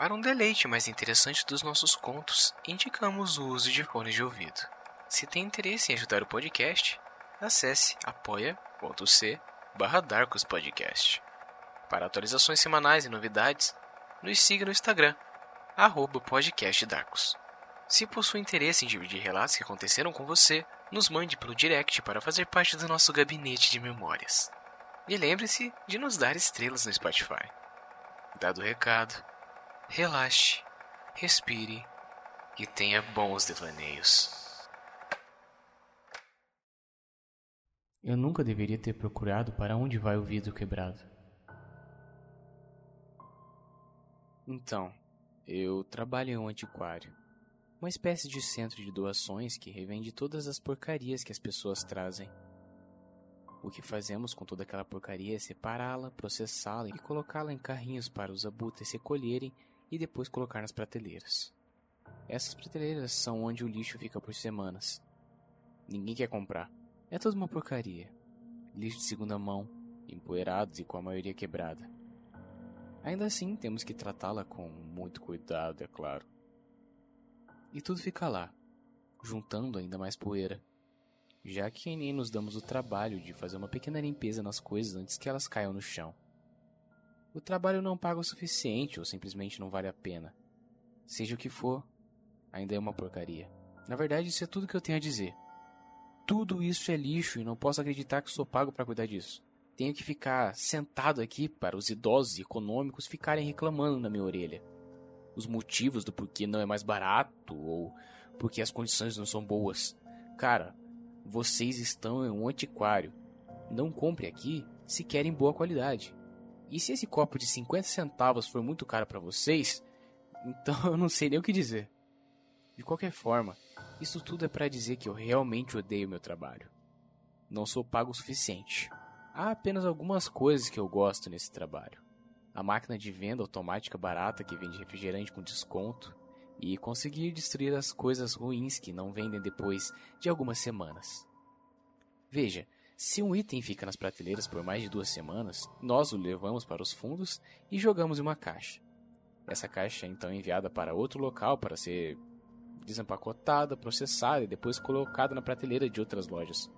Para um deleite mais interessante dos nossos contos, indicamos o uso de fones de ouvido. Se tem interesse em ajudar o podcast, acesse apoia.c barra Podcast. Para atualizações semanais e novidades, nos siga no Instagram, arroba podcastdarkus. Se possui interesse em dividir relatos que aconteceram com você, nos mande pelo direct para fazer parte do nosso gabinete de memórias. E lembre-se de nos dar estrelas no Spotify. Dado o recado, relaxe, respire e tenha bons devaneios. Eu nunca deveria ter procurado para onde vai o vidro quebrado. Então, eu trabalho em um antiquário, uma espécie de centro de doações que revende todas as porcarias que as pessoas trazem. O que fazemos com toda aquela porcaria é separá-la, processá-la e colocá-la em carrinhos para os abutres recolherem e depois colocar nas prateleiras. Essas prateleiras são onde o lixo fica por semanas. Ninguém quer comprar. É toda uma porcaria. Lixo de segunda mão, empoeirados e com a maioria quebrada. Ainda assim, temos que tratá-la com muito cuidado, é claro. E tudo fica lá, juntando ainda mais poeira, já que nem nos damos o trabalho de fazer uma pequena limpeza nas coisas antes que elas caiam no chão. O trabalho não paga o suficiente ou simplesmente não vale a pena. Seja o que for, ainda é uma porcaria. Na verdade, isso é tudo que eu tenho a dizer. Tudo isso é lixo e não posso acreditar que sou pago para cuidar disso. Tenho que ficar sentado aqui para os idosos e econômicos ficarem reclamando na minha orelha. Os motivos do porquê não é mais barato ou porque as condições não são boas. Cara, vocês estão em um antiquário. Não compre aqui se querem boa qualidade. E se esse copo de 50 centavos for muito caro para vocês, então eu não sei nem o que dizer. De qualquer forma, isso tudo é para dizer que eu realmente odeio meu trabalho. Não sou pago o suficiente. Há apenas algumas coisas que eu gosto nesse trabalho. A máquina de venda automática barata que vende refrigerante com desconto e conseguir destruir as coisas ruins que não vendem depois de algumas semanas. Veja, se um item fica nas prateleiras por mais de duas semanas, nós o levamos para os fundos e jogamos em uma caixa. Essa caixa é então enviada para outro local para ser desempacotada, processada e depois colocada na prateleira de outras lojas.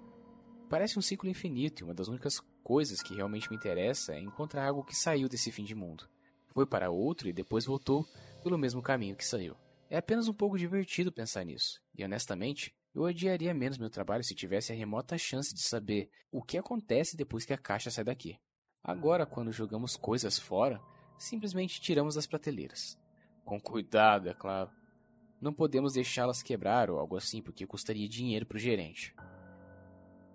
Parece um ciclo infinito e uma das únicas coisas que realmente me interessa é encontrar algo que saiu desse fim de mundo. Foi para outro e depois voltou pelo mesmo caminho que saiu. É apenas um pouco divertido pensar nisso, e honestamente, eu odiaria menos meu trabalho se tivesse a remota chance de saber o que acontece depois que a caixa sai daqui. Agora, quando jogamos coisas fora, simplesmente tiramos das prateleiras. Com cuidado, é claro. Não podemos deixá-las quebrar ou algo assim, porque custaria dinheiro para o gerente.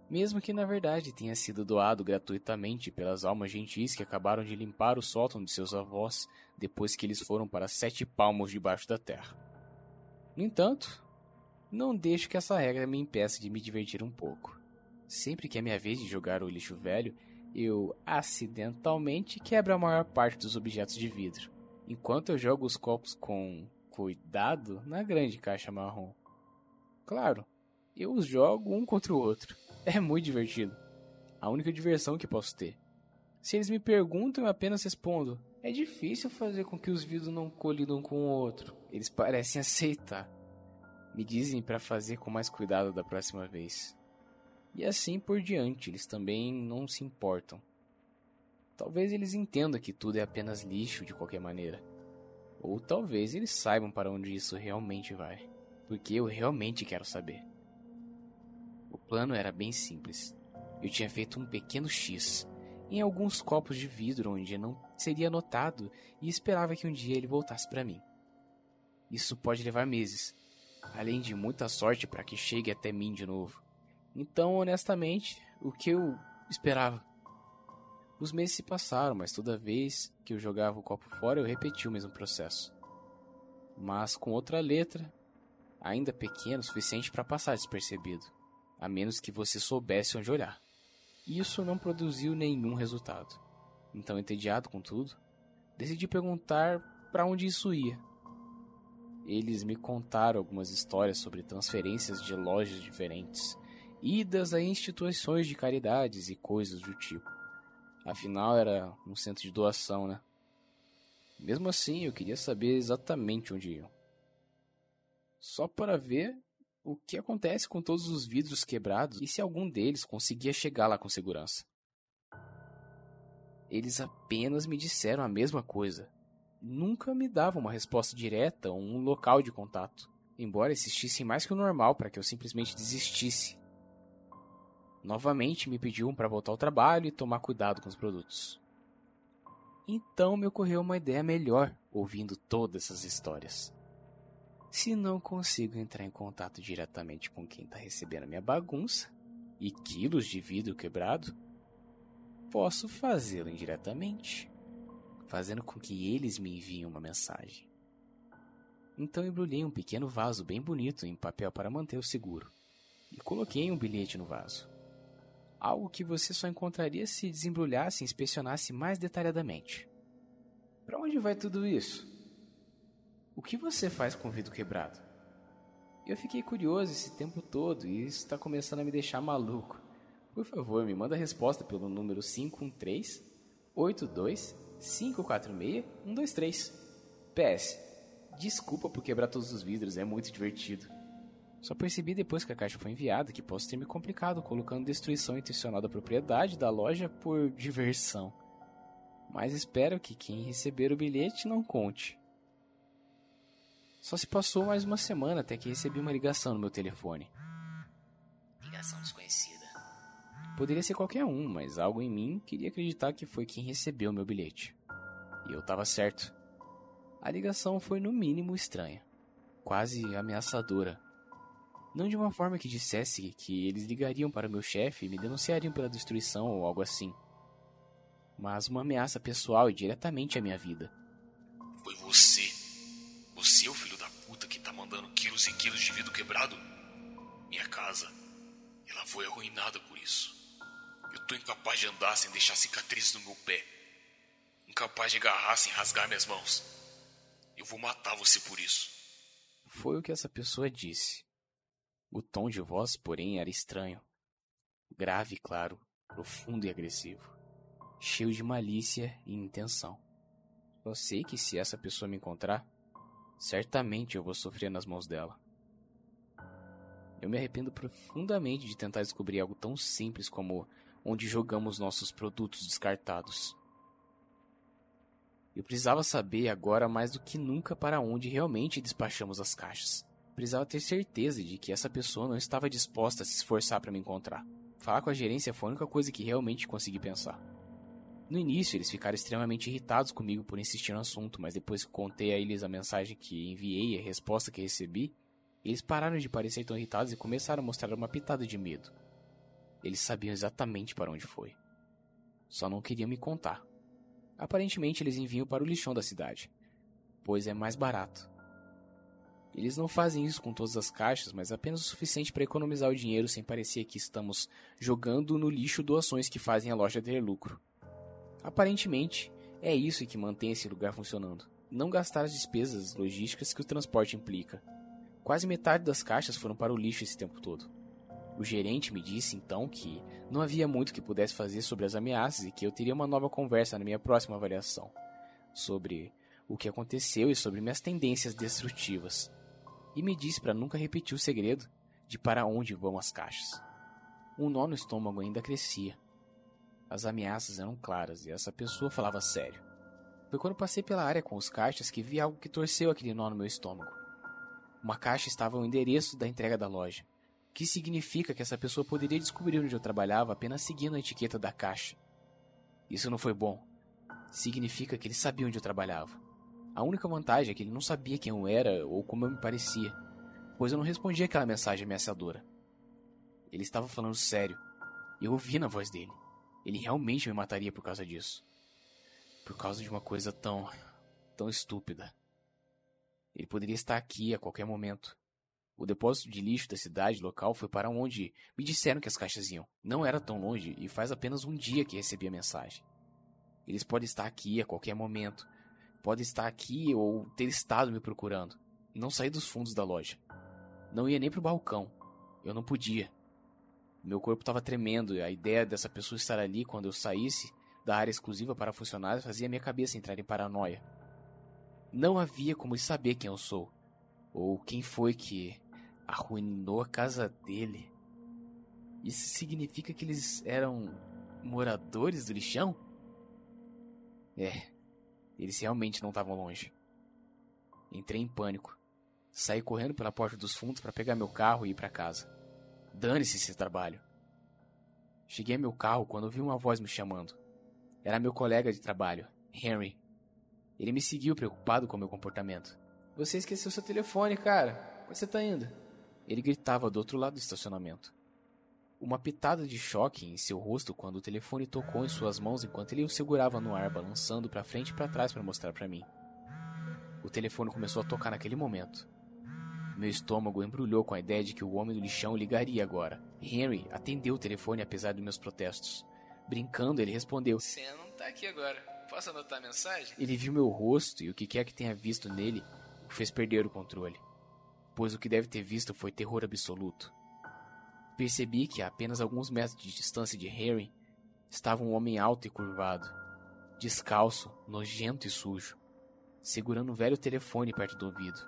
Mesmo que na verdade tenha sido doado gratuitamente pelas almas gentis que acabaram de limpar o sótão de seus avós depois que eles foram para sete palmos debaixo da terra. No entanto, não deixo que essa regra me impeça de me divertir um pouco. Sempre que é minha vez de jogar o lixo velho, eu acidentalmente quebro a maior parte dos objetos de vidro, enquanto eu jogo os copos com cuidado na grande caixa marrom. Claro, eu os jogo um contra o outro. É muito divertido. A única diversão que posso ter. Se eles me perguntam, eu apenas respondo: é difícil fazer com que os vidros não colidam com o outro. Eles parecem aceitar. Me dizem para fazer com mais cuidado da próxima vez. E assim por diante, eles também não se importam. Talvez eles entendam que tudo é apenas lixo de qualquer maneira. Ou talvez eles saibam para onde isso realmente vai. Porque eu realmente quero saber. O plano era bem simples. Eu tinha feito um pequeno X em alguns copos de vidro onde não seria notado e esperava que um dia ele voltasse para mim. Isso pode levar meses, além de muita sorte para que chegue até mim de novo. Então, honestamente, o que eu esperava? Os meses se passaram, mas toda vez que eu jogava o copo fora, eu repetia o mesmo processo. Mas com outra letra, ainda pequena o suficiente para passar despercebido, a menos que você soubesse onde olhar. Isso não produziu nenhum resultado. Então, entediado com tudo, decidi perguntar para onde isso ia. Eles me contaram algumas histórias sobre transferências de lojas diferentes, idas a instituições de caridades e coisas do tipo. Afinal, era um centro de doação, né? Mesmo assim, eu queria saber exatamente onde iam. Só para ver o que acontece com todos os vidros quebrados e se algum deles conseguia chegar lá com segurança. Eles apenas me disseram a mesma coisa. Nunca me davam uma resposta direta ou um local de contato, embora existissem mais que o normal para que eu simplesmente desistisse. Novamente me pediam para voltar ao trabalho e tomar cuidado com os produtos. Então me ocorreu uma ideia melhor ouvindo todas essas histórias. Se não consigo entrar em contato diretamente com quem está recebendo a minha bagunça e quilos de vidro quebrado, posso fazê-lo indiretamente, fazendo com que eles me enviem uma mensagem. Então embrulhei um pequeno vaso bem bonito em papel para manter o seguro e coloquei um bilhete no vaso. Algo que você só encontraria se desembrulhasse e inspecionasse mais detalhadamente. Para onde vai tudo isso? O que você faz com o vidro quebrado? Eu fiquei curioso esse tempo todo e isso está começando a me deixar maluco. Por favor, me manda a resposta pelo número 513 82 546 123. PS. Desculpa por quebrar todos os vidros, é muito divertido. Só percebi depois que a caixa foi enviada que posso ter me complicado colocando destruição intencional da propriedade da loja por diversão. Mas espero que quem receber o bilhete não conte. Só se passou mais uma semana até que recebi uma ligação no meu telefone. Ligação desconhecida. Poderia ser qualquer um, mas algo em mim queria acreditar que foi quem recebeu meu bilhete. E eu estava certo. A ligação foi no mínimo estranha, quase ameaçadora. Não de uma forma que dissesse que eles ligariam para meu chefe e me denunciariam pela destruição ou algo assim, mas uma ameaça pessoal e diretamente à minha vida. Foi você. Você é o filho da puta que tá mandando quilos e quilos de vidro quebrado? Minha casa, ela foi arruinada por isso. Eu tô incapaz de andar sem deixar cicatrizes no meu pé. Incapaz de agarrar sem rasgar minhas mãos. Eu vou matar você por isso. Foi o que essa pessoa disse. O tom de voz, porém, era estranho. Grave, claro, profundo e agressivo. Cheio de malícia e intenção. Eu sei que se essa pessoa me encontrar, certamente eu vou sofrer nas mãos dela. Eu me arrependo profundamente de tentar descobrir algo tão simples como onde jogamos nossos produtos descartados. Eu precisava saber agora mais do que nunca para onde realmente despachamos as caixas. Precisava ter certeza de que essa pessoa não estava disposta a se esforçar para me encontrar. Falar com a gerência foi a única coisa que realmente consegui pensar. No início, eles ficaram extremamente irritados comigo por insistir no assunto, mas depois que contei a eles a mensagem que enviei e a resposta que recebi, eles pararam de parecer tão irritados e começaram a mostrar uma pitada de medo. Eles sabiam exatamente para onde foi. Só não queriam me contar. Aparentemente, eles enviam para o lixão da cidade, pois é mais barato. Eles não fazem isso com todas as caixas, mas apenas o suficiente para economizar o dinheiro sem parecer que estamos jogando no lixo doações que fazem a loja ter lucro. Aparentemente, é isso que mantém esse lugar funcionando. Não gastar as despesas logísticas que o transporte implica. Quase metade das caixas foram para o lixo esse tempo todo. O gerente me disse então que não havia muito que pudesse fazer sobre as ameaças e que eu teria uma nova conversa na minha próxima avaliação sobre o que aconteceu e sobre minhas tendências destrutivas. E me disse para nunca repetir o segredo de para onde vão as caixas. Um nó no estômago ainda crescia. As ameaças eram claras e essa pessoa falava sério. Foi quando passei pela área com os caixas que vi algo que torceu aquele nó no meu estômago. Uma caixa estava ao endereço da entrega da loja que significa que essa pessoa poderia descobrir onde eu trabalhava apenas seguindo a etiqueta da caixa. Isso não foi bom. Significa que ele sabia onde eu trabalhava. A única vantagem é que ele não sabia quem eu era ou como eu me parecia, pois eu não respondia aquela mensagem ameaçadora. Ele estava falando sério, eu ouvi na voz dele. Ele realmente me mataria por causa disso. Por causa de uma coisa tão. tão estúpida. Ele poderia estar aqui a qualquer momento. O depósito de lixo da cidade local foi para onde me disseram que as caixas iam. Não era tão longe e faz apenas um dia que recebi a mensagem. Eles podem estar aqui a qualquer momento. Podem estar aqui ou ter estado me procurando. Não saí dos fundos da loja. Não ia nem pro balcão. Eu não podia. Meu corpo estava tremendo e a ideia dessa pessoa estar ali quando eu saísse da área exclusiva para funcionários fazia minha cabeça entrar em paranoia. Não havia como saber quem eu sou, ou quem foi que arruinou a casa dele. Isso significa que eles eram moradores do lixão? É, eles realmente não estavam longe. Entrei em pânico. Saí correndo pela porta dos fundos para pegar meu carro e ir para casa. Dane-se esse trabalho. Cheguei a meu carro quando ouvi uma voz me chamando. Era meu colega de trabalho, Henry. Ele me seguiu preocupado com meu comportamento. Você esqueceu seu telefone, cara. Onde você tá indo? Ele gritava do outro lado do estacionamento. Uma pitada de choque em seu rosto quando o telefone tocou em suas mãos enquanto ele o segurava no ar, balançando para frente e para trás para mostrar para mim. O telefone começou a tocar naquele momento. Meu estômago embrulhou com a ideia de que o homem do lixão ligaria agora. Henry atendeu o telefone apesar dos meus protestos. Brincando, ele respondeu: Você não tá aqui agora. Posso anotar a mensagem? Ele viu meu rosto e o que quer que tenha visto nele o fez perder o controle. Pois o que deve ter visto foi terror absoluto. Percebi que a apenas alguns metros de distância de Harry estava um homem alto e curvado, descalço, nojento e sujo, segurando um velho telefone perto do ouvido.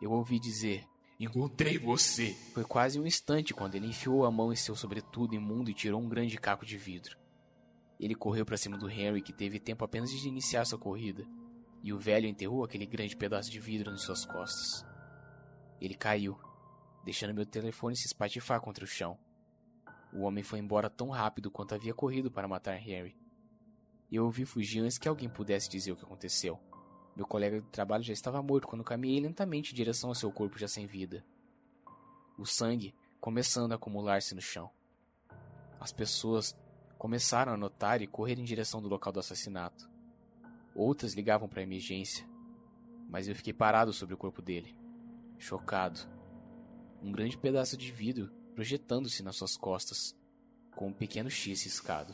Eu ouvi dizer: Encontrei você! Foi quase um instante quando ele enfiou a mão em seu sobretudo imundo e tirou um grande caco de vidro. Ele correu para cima do Henry, que teve tempo apenas de iniciar sua corrida, e o velho enterrou aquele grande pedaço de vidro nas suas costas. Ele caiu, deixando meu telefone se espatifar contra o chão. O homem foi embora tão rápido quanto havia corrido para matar Harry. Eu ouvi fugir antes que alguém pudesse dizer o que aconteceu. Meu colega de trabalho já estava morto quando caminhei lentamente em direção ao seu corpo já sem vida. O sangue começando a acumular-se no chão. As pessoas começaram a notar e correr em direção do local do assassinato. Outras ligavam para a emergência, mas eu fiquei parado sobre o corpo dele, chocado um grande pedaço de vidro projetando-se nas suas costas, com um pequeno X riscado.